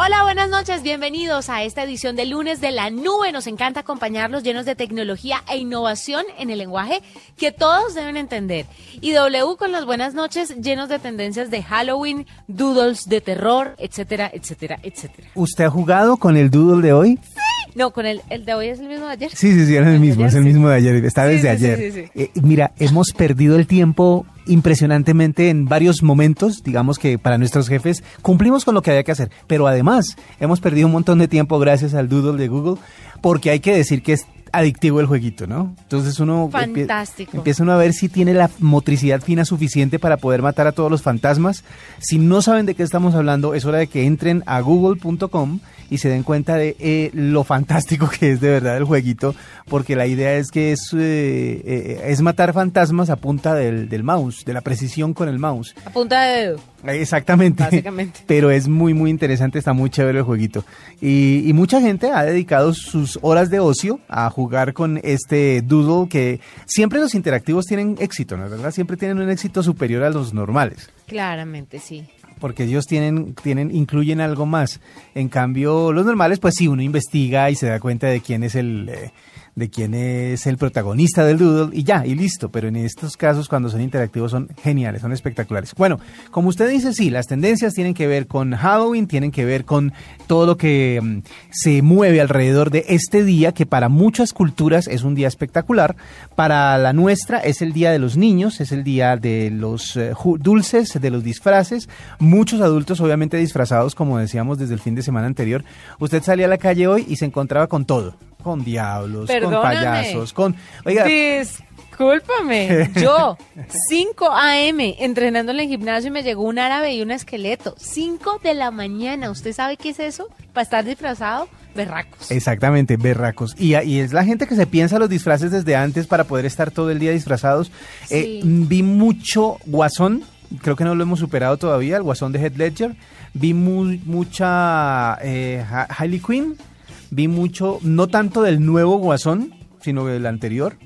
Hola, buenas noches, bienvenidos a esta edición de lunes de la nube. Nos encanta acompañarlos llenos de tecnología e innovación en el lenguaje que todos deben entender. Y W con las buenas noches llenos de tendencias de Halloween, doodles de terror, etcétera, etcétera, etcétera. ¿Usted ha jugado con el doodle de hoy? No, con el, el de hoy es el mismo de ayer. Sí, sí, sí, es el mismo, es el mismo de ayer, está Sí, desde sí, ayer. Eh, mira, hemos perdido el tiempo impresionantemente en varios momentos, digamos que para nuestros jefes cumplimos con lo que había que hacer, pero además hemos perdido un montón de tiempo gracias al doodle de Google, porque hay que decir que es adictivo el jueguito, ¿no? Entonces uno Fantástico. empieza uno a ver si tiene la motricidad fina suficiente para poder matar a todos los fantasmas. Si no saben de qué estamos hablando, es hora de que entren a google.com y se den cuenta de eh, lo fantástico que es de verdad el jueguito, porque la idea es que es, eh, eh, es matar fantasmas a punta del, del mouse, de la precisión con el mouse. A punta de dedo. Exactamente. Básicamente. Pero es muy, muy interesante, está muy chévere el jueguito. Y, y mucha gente ha dedicado sus horas de ocio a jugar con este doodle que siempre los interactivos tienen éxito, ¿no es verdad? Siempre tienen un éxito superior a los normales. Claramente, sí. Porque ellos tienen, tienen, incluyen algo más. En cambio, los normales, pues sí, uno investiga y se da cuenta de quién es el, eh, de quién es el protagonista del doodle y ya, y listo. Pero en estos casos, cuando son interactivos, son geniales, son espectaculares. Bueno, como usted dice, sí, las tendencias tienen que ver con Halloween, tienen que ver con todo lo que mm, se mueve alrededor de este día, que para muchas culturas es un día espectacular. Para la nuestra es el día de los niños, es el día de los eh, dulces, de los disfraces. Muchos adultos, obviamente, disfrazados, como decíamos desde el fin de semana anterior. Usted salía a la calle hoy y se encontraba con todo. Con diablos, con payasos, con... Oiga, Discúlpame, yo, 5 a.m. entrenando en el gimnasio y me llegó un árabe y un esqueleto. 5 de la mañana, ¿usted sabe qué es eso? Para estar disfrazado, berracos. Exactamente, berracos. Y, y es la gente que se piensa los disfraces desde antes para poder estar todo el día disfrazados. Eh, Sí. vi mucho Guasón, creo que no lo hemos superado todavía, el Guasón de Head Ledger. Vi mu- mucha eh, Ha- Harley Quinn. Vi mucho, no tanto del nuevo Guasón, sino del anterior.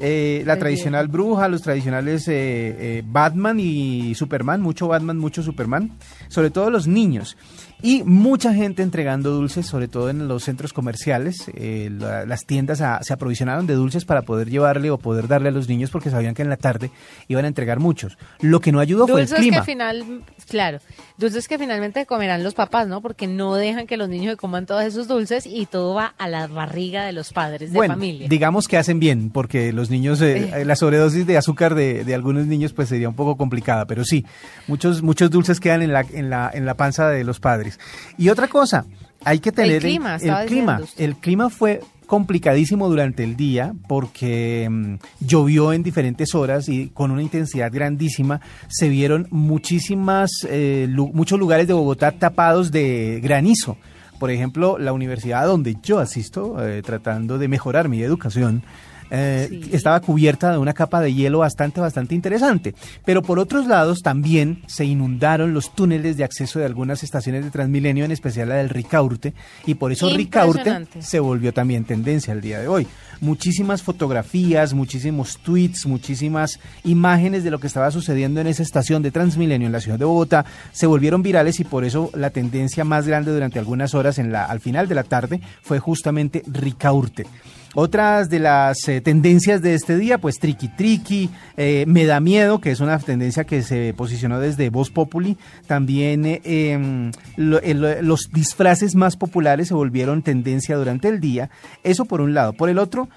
Eh, la tradicional bruja, los tradicionales eh, eh, Batman y Superman, mucho Batman, mucho Superman, sobre todo los niños. Y mucha gente entregando dulces, sobre todo en los centros comerciales. Eh, la- las tiendas a- se aprovisionaron de dulces para poder llevarle o poder darle a los niños porque sabían que en la tarde iban a entregar muchos. Lo que no ayudó fue el Dulces que clima. al final, claro, dulces que finalmente comerán los papás, ¿no? Porque no dejan que los niños coman todos esos dulces y todo va a la barriga de los padres de bueno, familia. digamos que hacen bien, porque los niños, eh, Eh. la sobredosis de azúcar de, de algunos niños pues sería un poco complicada, pero sí, muchos, muchos dulces quedan en la, en la, en la panza de los padres. Y otra cosa, hay que tener en- clima, estaba el clima, el clima fue complicadísimo durante el día porque mm, llovió en diferentes horas y con una intensidad grandísima. Se vieron muchísimas eh, lu- muchos lugares de Bogotá tapados de granizo. Por ejemplo, la universidad donde yo asisto, eh, tratando de mejorar mi educación, eh, Sí. estaba cubierta de una capa de hielo bastante, bastante interesante. Pero por otros lados también se inundaron los túneles de acceso de algunas estaciones de Transmilenio, en especial la del Ricaurte, y por eso Ricaurte se volvió también tendencia el día de hoy. Muchísimas fotografías, muchísimos tweets, muchísimas imágenes de lo que estaba sucediendo en esa estación de Transmilenio en la ciudad de Bogotá se volvieron virales y por eso la tendencia más grande durante algunas horas en la, al final de la tarde fue justamente Ricaurte. Otras de las eh, tendencias de este día, pues Triki Triki, eh, Me da miedo, que es una tendencia que se posicionó desde Voz Populi. También eh, em, los disfraces más populares se volvieron tendencia durante el día. Eso por un lado. Por el otro,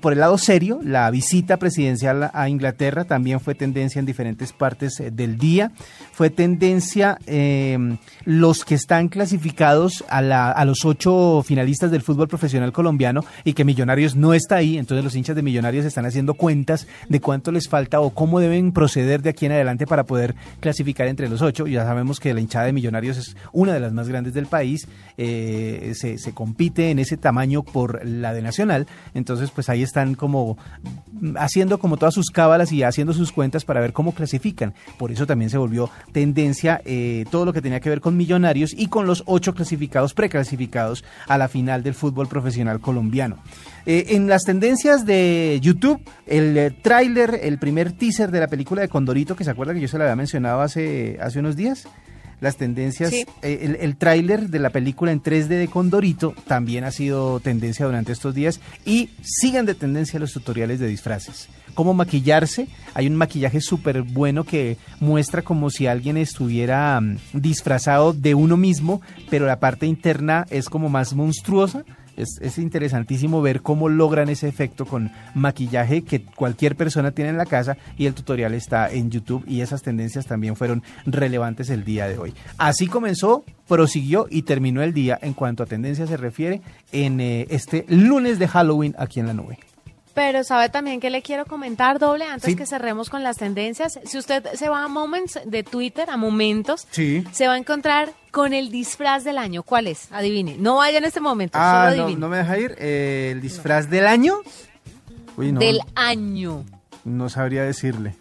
por el lado serio, la visita presidencial a Inglaterra también fue tendencia en diferentes partes del día. Fue tendencia em, los que están clasificados a, a los ocho finalistas del fútbol profesional colombiano y que Millonarios no está ahí, entonces los hinchas de Millonarios están haciendo cuentas de cuánto les falta o cómo deben proceder de aquí en adelante para poder clasificar entre los ocho. Ya sabemos que la hinchada de Millonarios es una de las más grandes del país, eh, se, compite en ese tamaño por la de Nacional, entonces pues ahí están como haciendo como todas sus cábalas y haciendo sus cuentas para ver cómo clasifican. Por eso también se volvió tendencia eh, todo lo que tenía que ver con Millonarios y con los ocho clasificados, preclasificados a la final del fútbol profesional colombiano. Eh, en las tendencias de YouTube, el eh, tráiler, el primer teaser de la película de Condorito, que se acuerda que yo se la había mencionado hace, hace unos días. Las tendencias, Sí. eh, el, el tráiler de la película en 3D de Condorito también ha sido tendencia durante estos días y siguen de tendencia los tutoriales de disfraces. Cómo maquillarse, hay un maquillaje súper bueno que muestra como si alguien estuviera mm, disfrazado de uno mismo, pero la parte interna es como más monstruosa. Es, es interesantísimo ver cómo logran ese efecto con maquillaje que cualquier persona tiene en la casa y el tutorial está en YouTube y esas tendencias también fueron relevantes el día de hoy. Así comenzó, prosiguió y terminó el día en cuanto a tendencias se refiere en eh, este lunes de Halloween aquí en la nube. Pero sabe también que le quiero comentar doble antes Sí. que cerremos con las tendencias. Si usted se va a Moments de Twitter, a Momentos, Sí. se va a encontrar con el disfraz del año. ¿Cuál es? Adivine. No vaya en este momento, Ah, solo no, adivine. no me deja ir. Eh, el disfraz del año. Uy, no, Del año. no sabría decirle.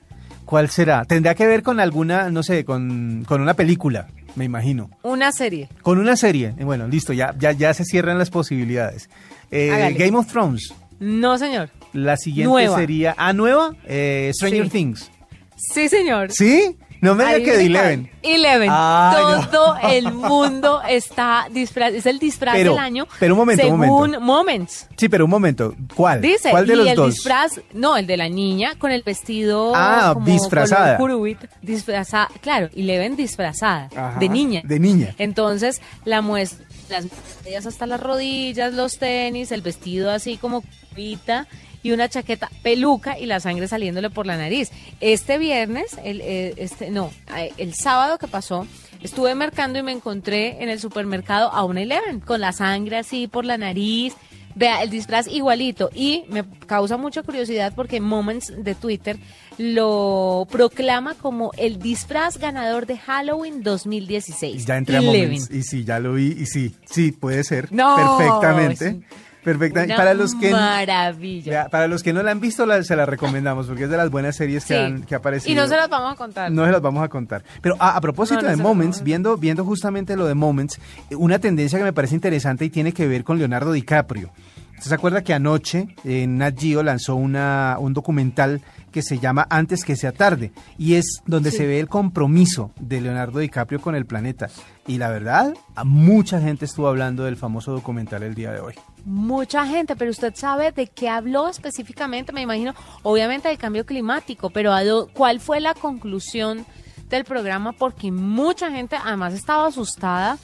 ¿Cuál será? Tendría que ver con alguna, no sé, con, con una película, me imagino. Una serie. Con una serie. Eh, Bueno, listo, ya, ya, ya se cierran las posibilidades. Eh. Game of Thrones. No, señor. La siguiente Nueva. sería. ¿Ah, nueva? Eh, Stranger Sí. Things. Sí, señor. ¿Sí? No me diga que de. Eleven. Eleven. Ay, no. Todo el mundo está disfraz, es el disfraz Pero- del año. pero un momento, un según momento. Moments. Sí, pero un momento. ¿Cuál? Dice, ¿Cuál de y los el dos? disfraz, no, el de la niña con el vestido Ah, como disfrazada. curubit, disfrazada, claro, Eleven disfrazada, Ajá, de niña. de niña. Entonces, la muestra, las medias hasta las rodillas, los tenis, el vestido así como curvita y una chaqueta peluca y la sangre saliéndole por la nariz. Este viernes, el, eh, este, no, eh, el sábado que pasó, estuve mercando y me encontré en el supermercado a una Eleven con la sangre así por la nariz. Vea, el disfraz igualito. Y me causa mucha curiosidad porque Moments de Twitter lo proclama como el disfraz ganador de Halloween 2016. Ya entré a. Moments. Y sí, ya lo vi. Y sí, sí, puede ser. No, Perfectamente. Perfectamente. Una Para los que. maravilla. Para los que no la han visto, la- se la recomendamos porque es de las buenas series que, han, que ha aparecido. Y no se las vamos a contar. No se las vamos a contar. Pero a, a propósito No, no de Moments, viendo, viendo justamente lo de Moments, eh, una tendencia que me parece interesante y tiene que ver con Leonardo DiCaprio. ¿Usted se acuerda que anoche en Nat Geo lanzó una, un documental que se llama Antes que sea tarde? Y es donde Sí. se ve el compromiso de Leonardo DiCaprio con el planeta. Y la verdad, a mucha gente estuvo hablando del famoso documental el día de hoy. Mucha gente, pero usted sabe de qué habló específicamente, me imagino, obviamente del cambio climático, pero ¿a do- ¿cuál fue la conclusión del programa? Porque mucha gente además estaba asustada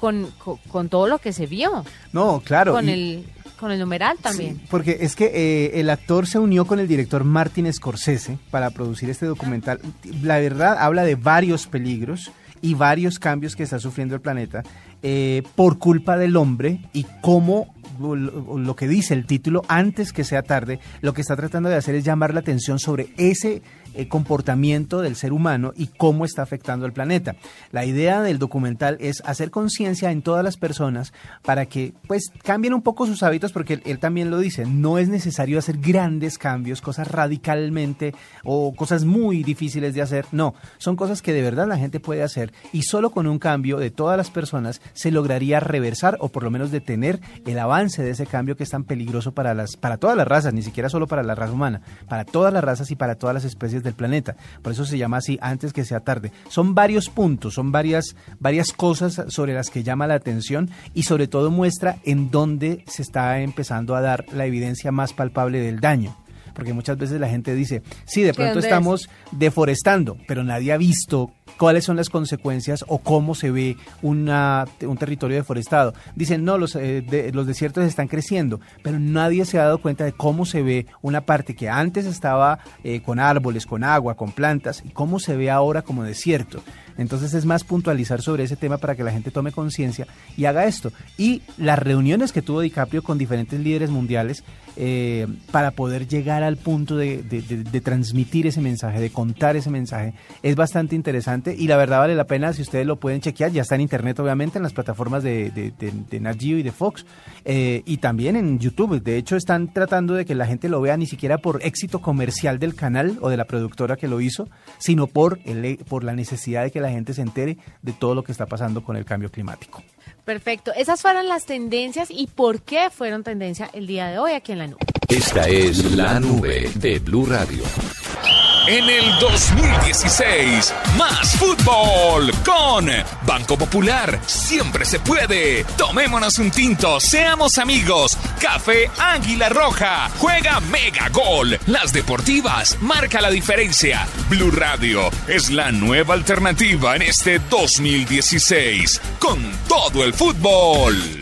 con, con, con todo lo que se vio, No, claro. con, y- el, con el numeral también. Sí, porque es que eh, el actor se unió con el director Martin Scorsese para producir este documental. La verdad habla de varios peligros y varios cambios que está sufriendo el planeta eh, por culpa del hombre y cómo lo, que dice el título antes que sea tarde, lo que está tratando de hacer es llamar la atención sobre ese eh, comportamiento del ser humano y cómo está afectando al planeta. La idea del documental es hacer conciencia en todas las personas para que pues cambien un poco sus hábitos porque él, él también lo dice, no es necesario hacer grandes cambios, cosas radicalmente o cosas muy difíciles de hacer, no, son cosas que de verdad la gente puede hacer y solo con un cambio de todas las personas se lograría reversar o por lo menos detener el avance de ese cambio que es tan peligroso para las para todas las razas, ni siquiera solo para la raza humana, para todas las razas y para todas las especies del planeta. Por eso se llama así antes que sea tarde. Son varios puntos, son varias, varias cosas sobre las que llama la atención y sobre todo muestra en dónde se está empezando a dar la evidencia más palpable del daño porque muchas veces la gente dice, sí, de pronto estamos deforestando, pero nadie ha visto cuáles son las consecuencias o cómo se ve una, un territorio deforestado. Dicen, no, los, eh, los desiertos están creciendo, pero nadie se ha dado cuenta de cómo se ve una parte que antes estaba eh, con árboles, con agua, con plantas, y cómo se ve ahora como desierto. Entonces es más puntualizar sobre ese tema para que la gente tome conciencia y haga esto. Y las reuniones que tuvo DiCaprio con diferentes líderes mundiales eh, para poder llegar al punto de, transmitir ese mensaje, de contar ese mensaje, es bastante interesante y la verdad vale la pena si ustedes lo pueden chequear, ya está en internet obviamente, en las plataformas de, de, Nat Geo y de Fox eh, y también en YouTube. De hecho están tratando de que la gente lo vea ni siquiera por éxito comercial del canal o de la productora que lo hizo, sino por, el, por la necesidad de que la gente se entere de todo lo que está pasando con el cambio climático. Perfecto. Esas fueron las tendencias y por qué fueron tendencia el día de hoy aquí en la nube. Esta es la nube de Blue Radio. En el 2016, más fútbol con Banco Popular. Siempre se puede. Tomémonos un tinto, seamos amigos. Café Águila Roja. Juega Mega Gol. Las deportivas marca la diferencia. Blue Radio es la nueva alternativa en este 2016. Con todo el fútbol.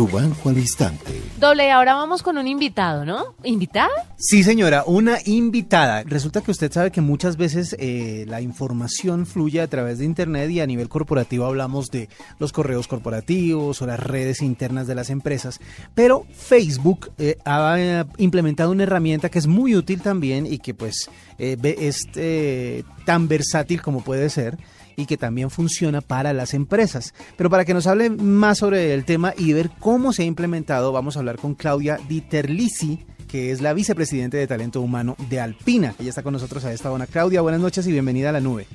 tu banco al instante. Doble, ahora vamos con un invitado, ¿no? ¿Invitada? Sí, señora, una invitada. Resulta que usted sabe que muchas veces eh, la información fluye a través de Internet y a nivel corporativo hablamos de los correos corporativos o las redes internas de las empresas, pero Facebook eh, ha eh, implementado una herramienta que es muy útil también y que pues es tan versátil como puede ser y que también funciona para las empresas. Pero para que nos hable más sobre el tema y ver cómo se ha implementado, vamos a hablar con Claudia Dieterlisi, que es la vicepresidente de talento humano de Alpina. Ella está con nosotros a esta hora. Claudia, buenas noches y bienvenida a la nube.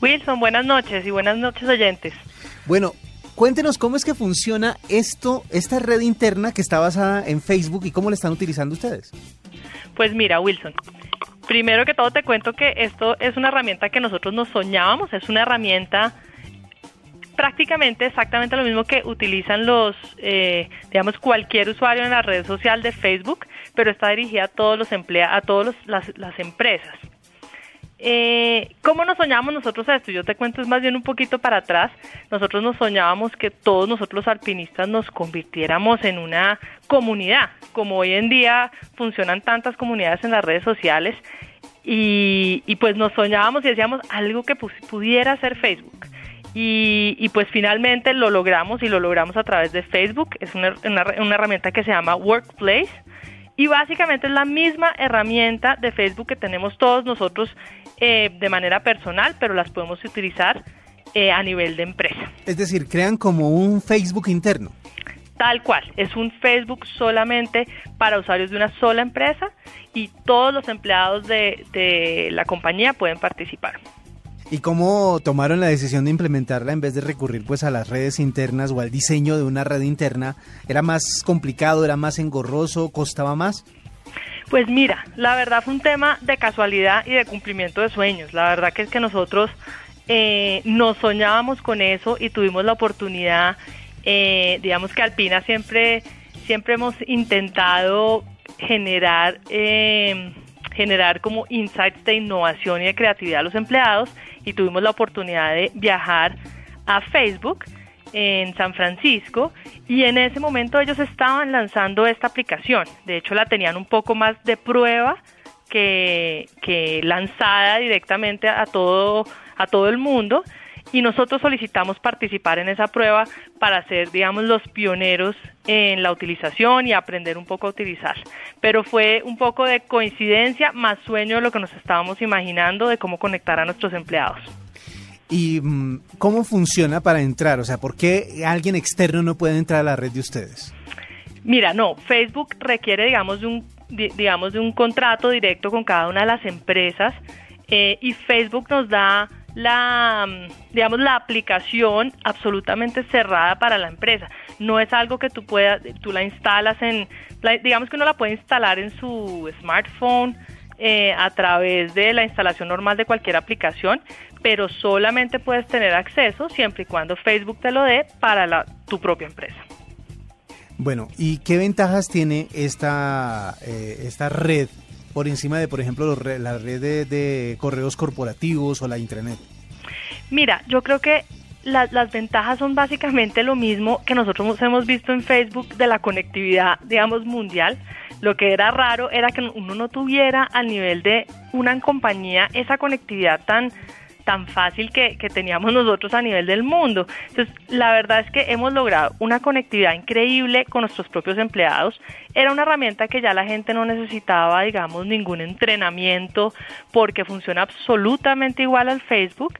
Wilson, buenas noches y buenas noches oyentes. Bueno, cuéntenos cómo es que funciona esto, esta red interna que está basada en Facebook y cómo la están utilizando ustedes. Pues mira, Wilson, Primero que todo te cuento que esto es una herramienta que nosotros nos soñábamos, es una herramienta prácticamente exactamente lo mismo que utilizan los, eh, digamos, cualquier usuario en la red social de Facebook, pero está dirigida a todos los empleados, a todas las empresas. Eh, ¿Cómo nos soñábamos nosotros esto? Yo te cuento es más bien un poquito para atrás. Nosotros nos soñábamos que todos nosotros los alpinistas nos convirtiéramos en una comunidad, como hoy en día funcionan tantas comunidades en las redes sociales. Y, pues nos soñábamos y decíamos algo que pudiera ser Facebook. Y, pues finalmente lo logramos y lo logramos a través de Facebook. Es una, una herramienta que se llama Workplace. Y básicamente es la misma herramienta de Facebook que tenemos todos nosotros eh, de manera personal, pero las podemos utilizar eh, a nivel de empresa. Es decir, crean como un Facebook interno. Tal cual, es un Facebook solamente para usuarios de una sola empresa y todos los empleados de, de la compañía pueden participar. ¿Y cómo tomaron la decisión de implementarla en vez de recurrir pues a las redes internas o al diseño de una red interna? ¿Era más complicado, era más engorroso, costaba más? Pues mira, la verdad fue un tema de casualidad y de cumplimiento de sueños. La verdad que es que nosotros eh, nos soñábamos con eso y tuvimos la oportunidad, eh, digamos que Alpina siempre, siempre hemos intentado generar, eh, generar como insights de innovación y de creatividad a los empleados y tuvimos la oportunidad de viajar a Facebook en San Francisco y en ese momento ellos estaban lanzando esta aplicación. De hecho, la tenían un poco más de prueba que, que lanzada directamente a todo, a todo el mundo y nosotros solicitamos participar en esa prueba para ser, digamos, los pioneros en la utilización y aprender un poco a utilizar. Pero fue un poco de coincidencia más sueño de lo que nos estábamos imaginando de cómo conectar a nuestros empleados. ¿Y mm, cómo funciona para entrar? O sea, ¿por qué alguien externo no puede entrar a la red de ustedes? Mira, no, Facebook requiere, digamos, de un, digamos, de un contrato directo con cada una de las empresas eh, y Facebook nos da la, digamos, la aplicación absolutamente cerrada para la empresa. No es algo que tú puedas, tú la instalas en, digamos que uno la puede instalar en su smartphone eh, a través de la instalación normal de cualquier aplicación, pero solamente puedes tener acceso siempre y cuando Facebook te lo dé para la- tu propia empresa. Bueno, ¿y qué ventajas tiene esta, eh, esta red por encima de, por ejemplo, la red de, de correos corporativos o la intranet? Mira, yo creo que la- las ventajas son básicamente lo mismo que nosotros hemos visto en Facebook de la conectividad, digamos, mundial. Lo que era raro era que uno no tuviera al nivel de una compañía esa conectividad tan tan fácil que, que teníamos nosotros a nivel del mundo. Entonces, la verdad es que hemos logrado una conectividad increíble con nuestros propios empleados. Era una herramienta que ya la gente no necesitaba, digamos, ningún entrenamiento porque funciona absolutamente igual al Facebook.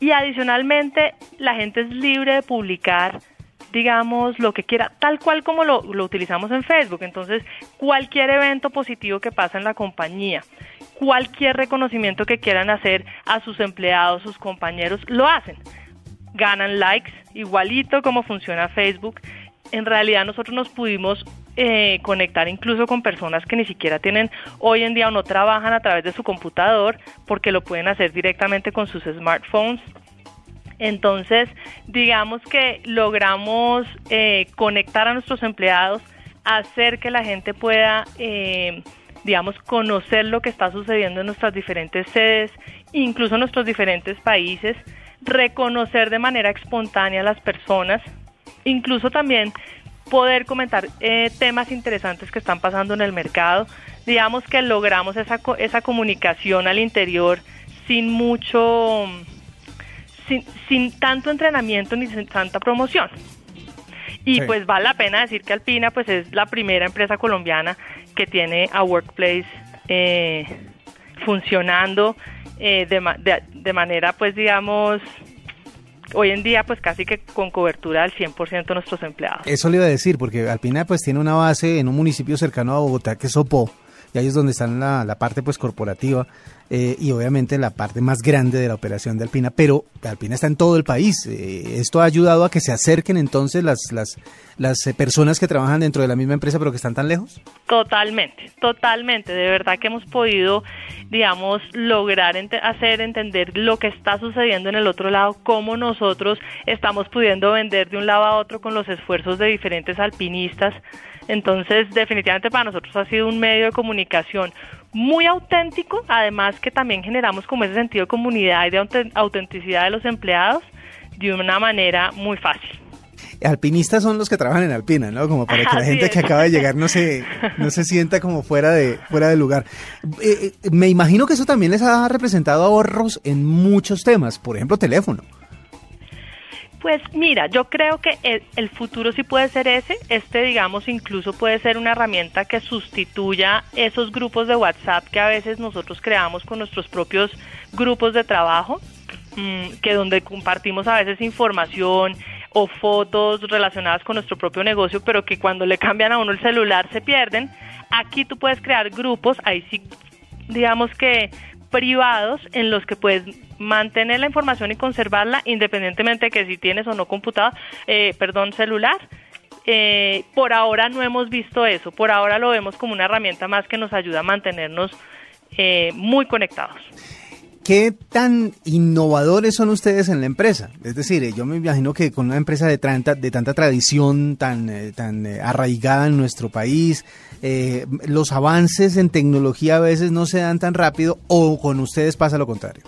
Y adicionalmente, la gente es libre de publicar digamos, lo que quiera, tal cual como lo, lo utilizamos en Facebook. Entonces, cualquier evento positivo que pasa en la compañía, cualquier reconocimiento que quieran hacer a sus empleados, sus compañeros, lo hacen. Ganan likes, igualito como funciona Facebook. En realidad nosotros nos pudimos eh, conectar incluso con personas que ni siquiera tienen hoy en día o no trabajan a través de su computador porque lo pueden hacer directamente con sus smartphones. Entonces, digamos que logramos eh, conectar a nuestros empleados, hacer que la gente pueda, eh, digamos, conocer lo que está sucediendo en nuestras diferentes sedes, incluso en nuestros diferentes países, reconocer de manera espontánea a las personas, incluso también poder comentar eh, temas interesantes que están pasando en el mercado. Digamos que logramos esa, esa comunicación al interior sin mucho sin, sin tanto entrenamiento ni sin tanta promoción. Y Sí. pues vale la pena decir que Alpina pues es la primera empresa colombiana que tiene a Workplace eh, funcionando eh, de, de, de manera pues digamos hoy en día pues casi que con cobertura del 100% de nuestros empleados. Eso le iba a decir, porque Alpina pues tiene una base en un municipio cercano a Bogotá que es Sopó, y ahí es donde está la, la parte pues corporativa eh, y obviamente la parte más grande de la operación de Alpina, pero Alpina está en todo el país. Eh, esto ha ayudado a que se acerquen entonces las, las, las eh, personas que trabajan dentro de la misma empresa pero que están tan lejos. Totalmente, totalmente. De verdad que hemos podido, digamos, lograr hacer entender lo que está sucediendo en el otro lado, cómo nosotros estamos pudiendo vender de un lado a otro con los esfuerzos de diferentes alpinistas. Entonces, definitivamente para nosotros ha sido un medio de comunicación muy auténtico, además que también generamos como ese sentido de comunidad y de aute- autenticidad de los empleados de una manera muy fácil. Alpinistas son los que trabajan en Alpina, ¿no? Como para que la gente que acaba de llegar no se, no se sienta como fuera de, fuera de lugar. Eh, eh, me imagino que eso también les ha representado ahorros en muchos temas, por ejemplo, teléfono. Pues mira, yo creo que el, el futuro sí puede ser ese. Este, digamos, incluso puede ser una herramienta que sustituya esos grupos de WhatsApp que a veces nosotros creamos con nuestros propios grupos de trabajo, mm, que donde compartimos a veces información o fotos relacionadas con nuestro propio negocio, pero que cuando le cambian a uno el celular se pierden. Aquí tú puedes crear grupos, ahí sí digamos que privados en los que puedes mantener la información y conservarla independientemente de que si tienes o no computador, eh, perdón, celular. Eh, por ahora no hemos visto eso, por ahora lo vemos como una herramienta más que nos ayuda a mantenernos eh, muy conectados. ¿Qué tan innovadores son ustedes en la empresa? Es decir, eh, yo me imagino que con una empresa de tanta, de tanta tradición, tan, eh, tan eh, arraigada en nuestro país, eh, los avances en tecnología a veces no se dan tan rápido o con ustedes pasa lo contrario.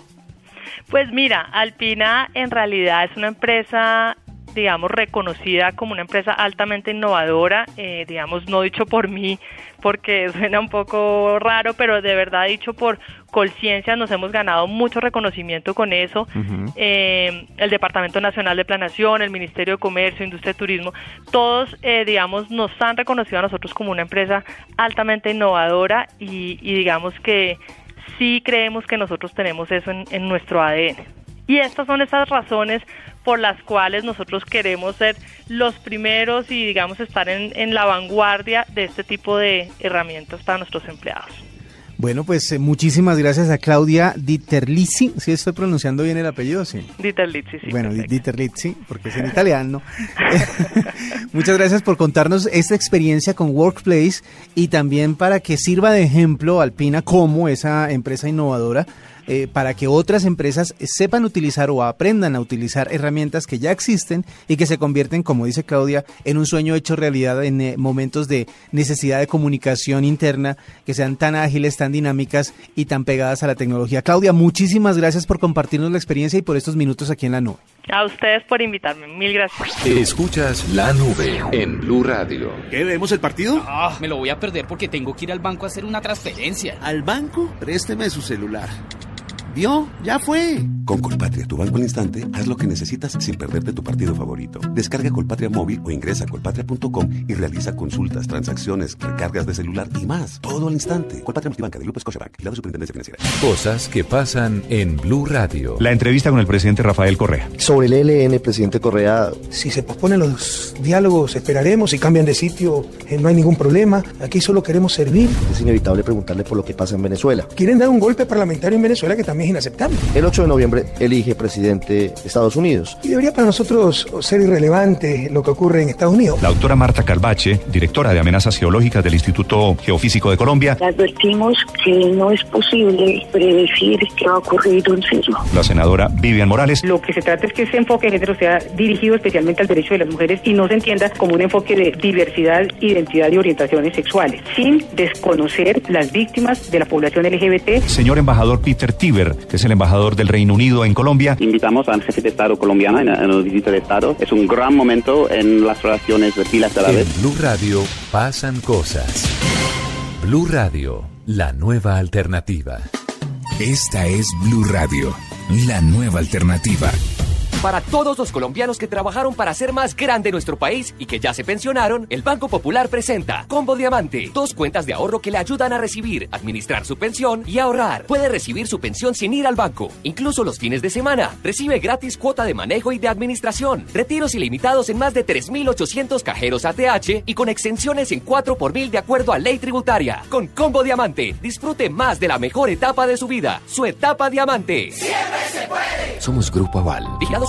Pues mira, Alpina en realidad es una empresa, digamos, reconocida como una empresa altamente innovadora, eh, digamos, no dicho por mí, porque suena un poco raro, pero de verdad dicho por Colciencia nos hemos ganado mucho reconocimiento con eso. Eh, el Departamento Nacional de Planación, el Ministerio de Comercio, Industria y Turismo, todos, eh, digamos, nos han reconocido a nosotros como una empresa altamente innovadora y, y digamos que sí creemos que nosotros tenemos eso en, en nuestro ADN. Y estas son esas razones por las cuales nosotros queremos ser los primeros y, digamos, estar en, en la vanguardia de este tipo de herramientas para nuestros empleados. Bueno, pues eh, muchísimas gracias a Claudia Dieterlizzi. ¿Sí estoy pronunciando bien el apellido? Sí. Dieterlizzi, sí. Bueno, perfecto. Dieterlizzi, porque es en italiano. Muchas gracias por contarnos esta experiencia con Workplace y también para que sirva de ejemplo Alpina como esa empresa innovadora eh, para que otras empresas sepan utilizar o aprendan a utilizar herramientas que ya existen y que se convierten, como dice Claudia, en un sueño hecho realidad en eh, momentos de necesidad de comunicación interna, que sean tan ágiles, tan dinámicas y tan pegadas a la tecnología. Claudia, muchísimas gracias por compartirnos la experiencia y por estos minutos aquí en la nube. A ustedes por invitarme. Mil gracias. Escuchas la nube en Blue Radio. ¿Qué? ¿Vemos el partido? Ah, me lo voy a perder porque tengo que ir al banco a hacer una transferencia. ¿Al banco? Présteme su celular. ¿Vio? Ya fue. Con Colpatria, tu banco al instante, haz lo que necesitas sin perderte tu partido favorito. Descarga Colpatria móvil o ingresa a colpatria.com y realiza consultas, transacciones, recargas de celular y más. Todo al instante. Colpatria Multibanca de Grupo Scotiabank y la Superintendencia Financiera. Cosas que pasan en Blue Radio. La entrevista con el presidente Rafael Correa. Sobre el ELN, presidente Correa. Si se posponen los diálogos, esperaremos. Si cambian de sitio, eh, no hay ningún problema. Aquí solo queremos servir. Es inevitable preguntarle por lo que pasa en Venezuela. Quieren dar un golpe parlamentario en Venezuela que también es inaceptable. El 8 de noviembre elige presidente Estados Unidos. Y debería para nosotros ser irrelevante lo que ocurre en Estados Unidos. La doctora Marta Calvache, directora de amenazas geológicas del Instituto Geofísico de Colombia. Advertimos que no es posible predecir qué va a ocurrir un sismo. La senadora Vivian Morales. Lo que se trata es que ese enfoque de género sea dirigido especialmente al derecho de las mujeres y no se entienda como un enfoque de diversidad, identidad y orientaciones sexuales, sin desconocer las víctimas de la población LGBT. Señor embajador Peter Tiber, que es el embajador del Reino Unido en Colombia. Invitamos al jefe de Estado colombiano en la, en la visita de Estado. Es un gran momento en las relaciones bilaterales. En Blue Radio pasan cosas. Blue Radio, la nueva alternativa. Esta es Blue Radio, la nueva alternativa. Para todos los colombianos que trabajaron para hacer más grande nuestro país y que ya se pensionaron, el Banco Popular presenta Combo Diamante, dos cuentas de ahorro que le ayudan a recibir, administrar su pensión y ahorrar. Puede recibir su pensión sin ir al banco, incluso los fines de semana. Recibe gratis cuota de manejo y de administración, retiros ilimitados en más de 3.800 cajeros ATH y con exenciones en 4 por mil de acuerdo a ley tributaria. Con Combo Diamante, disfrute más de la mejor etapa de su vida, su etapa Diamante. Siempre se puede. Somos Grupo Aval. Vigilado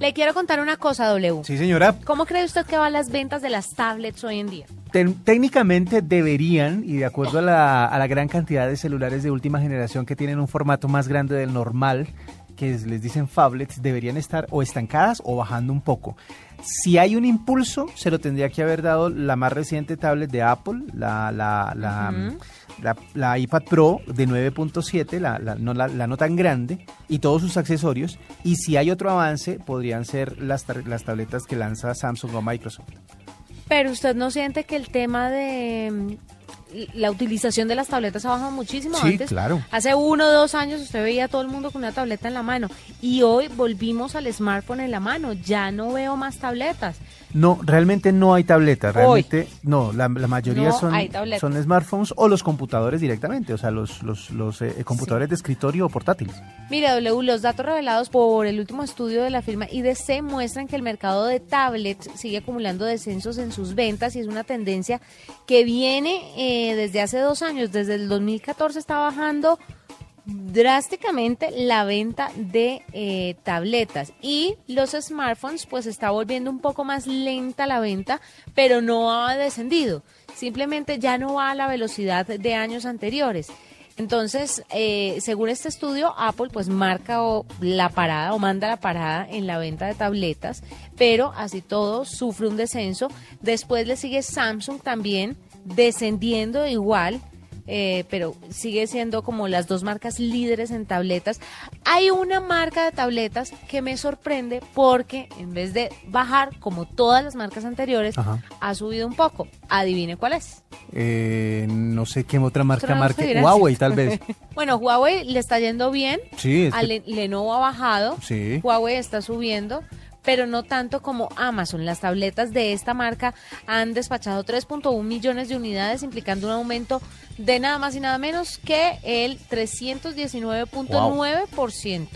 Le quiero contar una cosa, W. Sí, señora. ¿Cómo cree usted que van las ventas de las tablets hoy en día? Técnicamente deberían, y de acuerdo a la, a la gran cantidad de celulares de última generación que tienen un formato más grande del normal, que es- les dicen phablets, deberían estar o estancadas o bajando un poco. Si hay un impulso, se lo tendría que haber dado la más reciente tablet de Apple, la, la, la, Ujú. La, la iPad Pro de 9.7, la, la, no, la, no tan grande, y todos sus accesorios. Y si hay otro avance, podrían ser las, las tabletas que lanza Samsung o Microsoft. Pero usted no siente que el tema de mm, la utilización de las tabletas ha bajado muchísimo Sí, antes. claro. Hace uno o dos años usted veía a todo el mundo con una tableta en la mano y hoy volvimos al smartphone en la mano. Ya no veo más tabletas. No, realmente no hay tabletas. Hoy. Realmente, no, la, la mayoría No son, son smartphones o los computadores directamente, o sea, los, los, los eh, computadores de escritorio o portátiles. Mire, W, los datos revelados por el último estudio de la firma IDC muestran que el mercado de tablets sigue acumulando descensos en sus ventas y es una tendencia que viene eh, desde hace dos años. Desde el 2014 está bajando drásticamente la venta de eh, tabletas. Y los smartphones pues está volviendo un poco más lenta la venta pero no ha descendido. Simplemente ya no va a la velocidad de años anteriores. Entonces eh, según este estudio Apple pues marca o la parada o manda la parada en la venta de tabletas pero así todo sufre un descenso. Después le sigue Samsung también descendiendo igual eh, pero sigue siendo como las dos marcas líderes en tabletas. Hay una marca de tabletas que me sorprende porque en vez de bajar como todas las marcas anteriores, Ajá. ha subido un poco. Adivine cuál es. Eh, no sé qué otra marca gracias. Huawei, tal vez. bueno, Huawei le está yendo bien. Sí, es que- Lenovo ha bajado. Sí. Huawei está subiendo. Pero no tanto como Amazon. Las tabletas de esta marca han despachado 3.1 millones de unidades, implicando un aumento de nada más y nada menos que el 319.9%.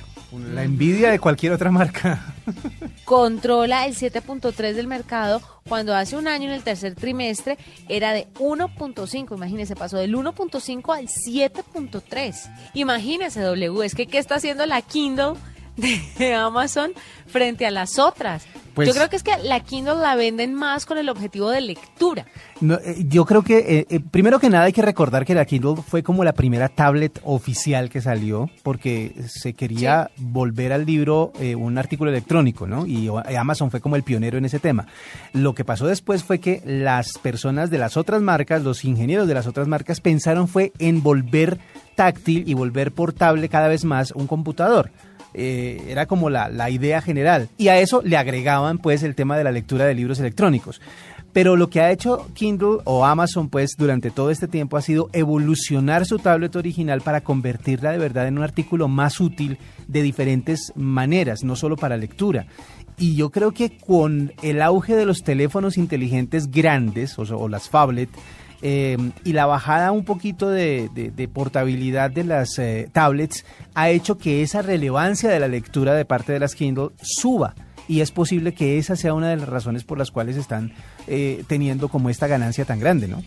La envidia de cualquier otra marca. controla el 7.3 del mercado cuando hace un año en el tercer trimestre era de 1.5, imagínese, pasó del 1.5 al 7.3. Imagínese W, es que ¿qué está haciendo la Kindle de Amazon frente a las otras? Pues- Yo creo que es que la Kindle la venden más con el objetivo de lectura. No, eh, yo creo que, eh, eh, primero que nada, hay que recordar que la Kindle fue como la primera tablet oficial que salió, porque se quería volver al libro eh, un artículo electrónico, ¿no? Y Amazon fue como el pionero en ese tema. Lo que pasó después fue que las personas de las otras marcas, los ingenieros de las otras marcas, pensaron fue en volver táctil y volver portable cada vez más un computador. Eh, era como la, la idea general. Y a eso le agregaban pues el tema de la lectura de libros electrónicos. Pero lo que ha hecho Kindle o Amazon pues durante todo este tiempo ha sido evolucionar su tablet original para convertirla de verdad en un artículo más útil de diferentes maneras, no solo para lectura. Y yo creo que con el auge de los teléfonos inteligentes grandes o, las phablet, eh, y la bajada un poquito de, de- de portabilidad de las eh, tablets ha hecho que esa relevancia de la lectura de parte de las Kindle suba. Y es posible que esa sea una de las razones por las cuales están eh, teniendo como esta ganancia tan grande, ¿no?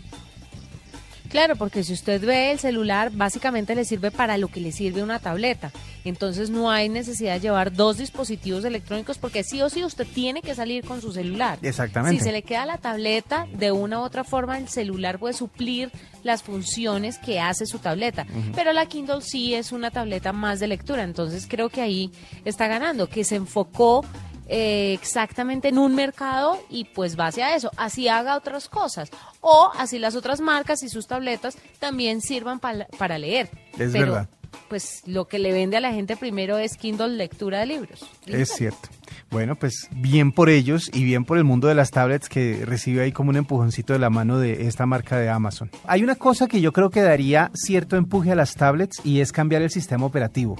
Claro, porque si usted ve el celular, básicamente le sirve para lo que le sirve una tableta. Entonces no hay necesidad de llevar dos dispositivos electrónicos porque sí o sí usted tiene que salir con su celular. Exactamente. Si se le queda la tableta, de una u otra forma el celular puede suplir las funciones que hace su tableta. Pero la Kindle sí es una tableta más de lectura. Entonces creo que ahí está ganando, que se enfocó eh, exactamente en un mercado y pues va hacia eso, así haga otras cosas o así las otras marcas y sus tabletas también sirvan pal- para leer. Es Pero, verdad. Pues lo que le vende a la gente primero es Kindle lectura de libros. Es cierto. Bueno, pues bien por ellos y bien por el mundo de las tablets que recibe ahí como un empujoncito de la mano de esta marca de Amazon. Hay una cosa que yo creo que daría cierto empuje a las tablets y es cambiar el sistema operativo.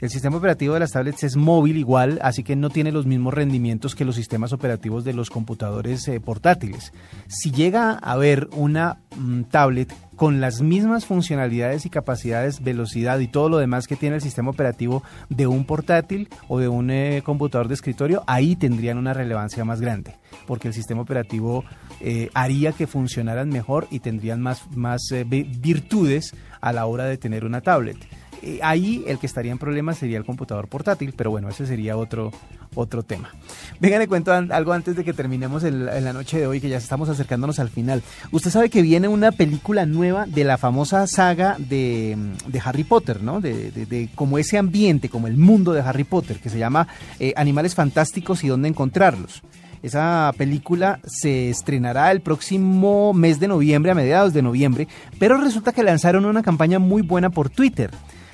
El sistema operativo de las tablets es móvil igual, así que no tiene los mismos rendimientos que los sistemas operativos de los computadores eh, portátiles. Si llega a haber una mm, tablet con las mismas funcionalidades y capacidades, velocidad y todo lo demás que tiene el sistema operativo de un portátil o de un eh, computador de escritorio, ahí tendrían una relevancia más grande, porque el sistema operativo eh, haría que funcionaran mejor y tendrían más, más eh, vi- virtudes a la hora de tener una tablet. Eh, ahí el que estaría en problemas sería el computador portátil, pero bueno, ese sería otro, otro tema. Venga, le cuento algo antes de que terminemos el- la noche de hoy, que ya estamos acercándonos al final. Usted sabe que viene una película nueva de la famosa saga de, de Harry Potter, ¿no? De, de- de como ese ambiente, como el mundo de Harry Potter, que se llama eh, Animales Fantásticos y dónde encontrarlos. Esa película se estrenará el próximo mes de noviembre, a mediados de noviembre, pero resulta que lanzaron una campaña muy buena por Twitter.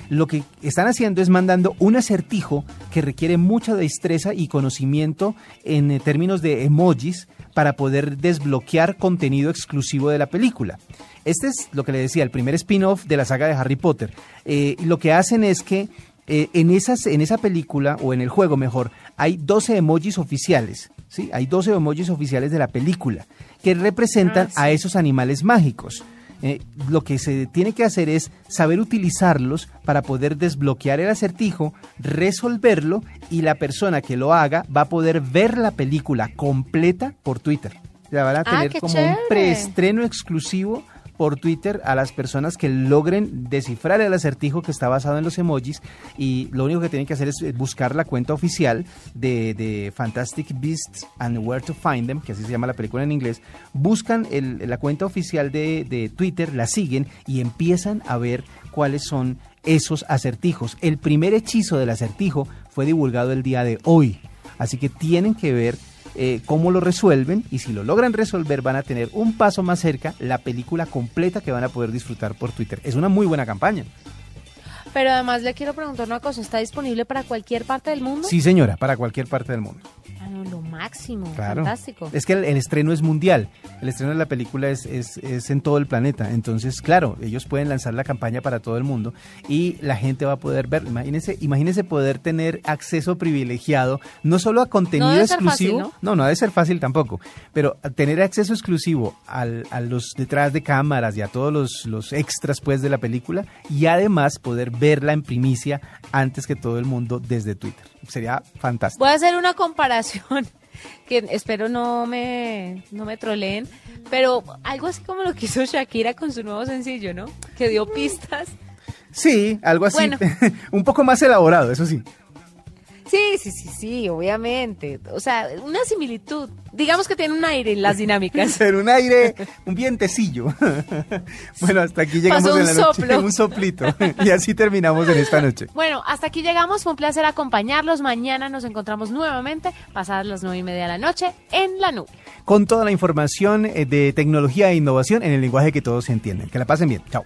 Lo que están haciendo es mandando un acertijo que requiere mucha destreza y conocimiento en eh, términos de emojis para poder desbloquear contenido exclusivo de la película. Este es lo que le decía, el primer spin-off de la saga de Harry Potter. Eh, lo que hacen es que eh, en, esas, en esa película, o en el juego mejor, hay 12 emojis oficiales. ¿sí? Hay 12 emojis oficiales de la película que representan a esos animales mágicos. Eh, lo que se tiene que hacer es saber utilizarlos para poder desbloquear el acertijo, resolverlo y la persona que lo haga va a poder ver la película completa por Twitter. La van a Ah, tener como chévere. un preestreno exclusivo por Twitter a las personas que logren descifrar el acertijo que está basado en los emojis y lo único que tienen que hacer es eh, buscar la cuenta oficial de, Fantastic Beasts and Where to Find Them, que así se llama la película en inglés, buscan la cuenta oficial de Twitter, la siguen y empiezan a ver cuáles son esos acertijos. El primer hechizo del acertijo fue divulgado el día de hoy, así que tienen que ver eh, cómo lo resuelven y si lo logran resolver van a tener un paso más cerca la película completa que van a poder disfrutar por Twitter. Es una muy buena campaña. Pero además le quiero preguntar una cosa, ¿está disponible para cualquier parte del mundo? Sí, señora, para cualquier parte del mundo. No, lo máximo, Claro. fantástico. Es que el, el estreno es mundial. El estreno de la película es, es, es en todo el planeta. Entonces, claro, ellos pueden lanzar la campaña para todo el mundo y la gente va a poder ver. Imagínense, imagínense poder tener acceso privilegiado, no solo a contenido exclusivo. fácil, ¿no? no, debe ser fácil tampoco. Pero tener acceso exclusivo al- a los detrás de cámaras y a todos los, los extras pues de la película y además poder verla en primicia antes que todo el mundo desde Twitter. Sería fantástico. Voy a hacer una comparación que espero no me, no me troleen, pero algo así como lo que hizo Shakira con su nuevo sencillo, ¿no? Que dio pistas. Sí, algo así. Bueno. un poco más elaborado, eso sí. Sí, sí, sí, sí, obviamente. O sea, una similitud. Digamos que tiene un aire en las dinámicas. Pero un aire, un vientecillo. bueno, hasta aquí llegamos Pasó en un la noche. soplo. Un soplito. y así terminamos en esta noche. Bueno, hasta aquí llegamos. Fue un placer acompañarlos. Mañana nos encontramos nuevamente, pasadas las nueve y media de la noche, en la nube. Con toda la información eh, de tecnología e innovación en el lenguaje que todos entienden. Que la pasen bien. Chao.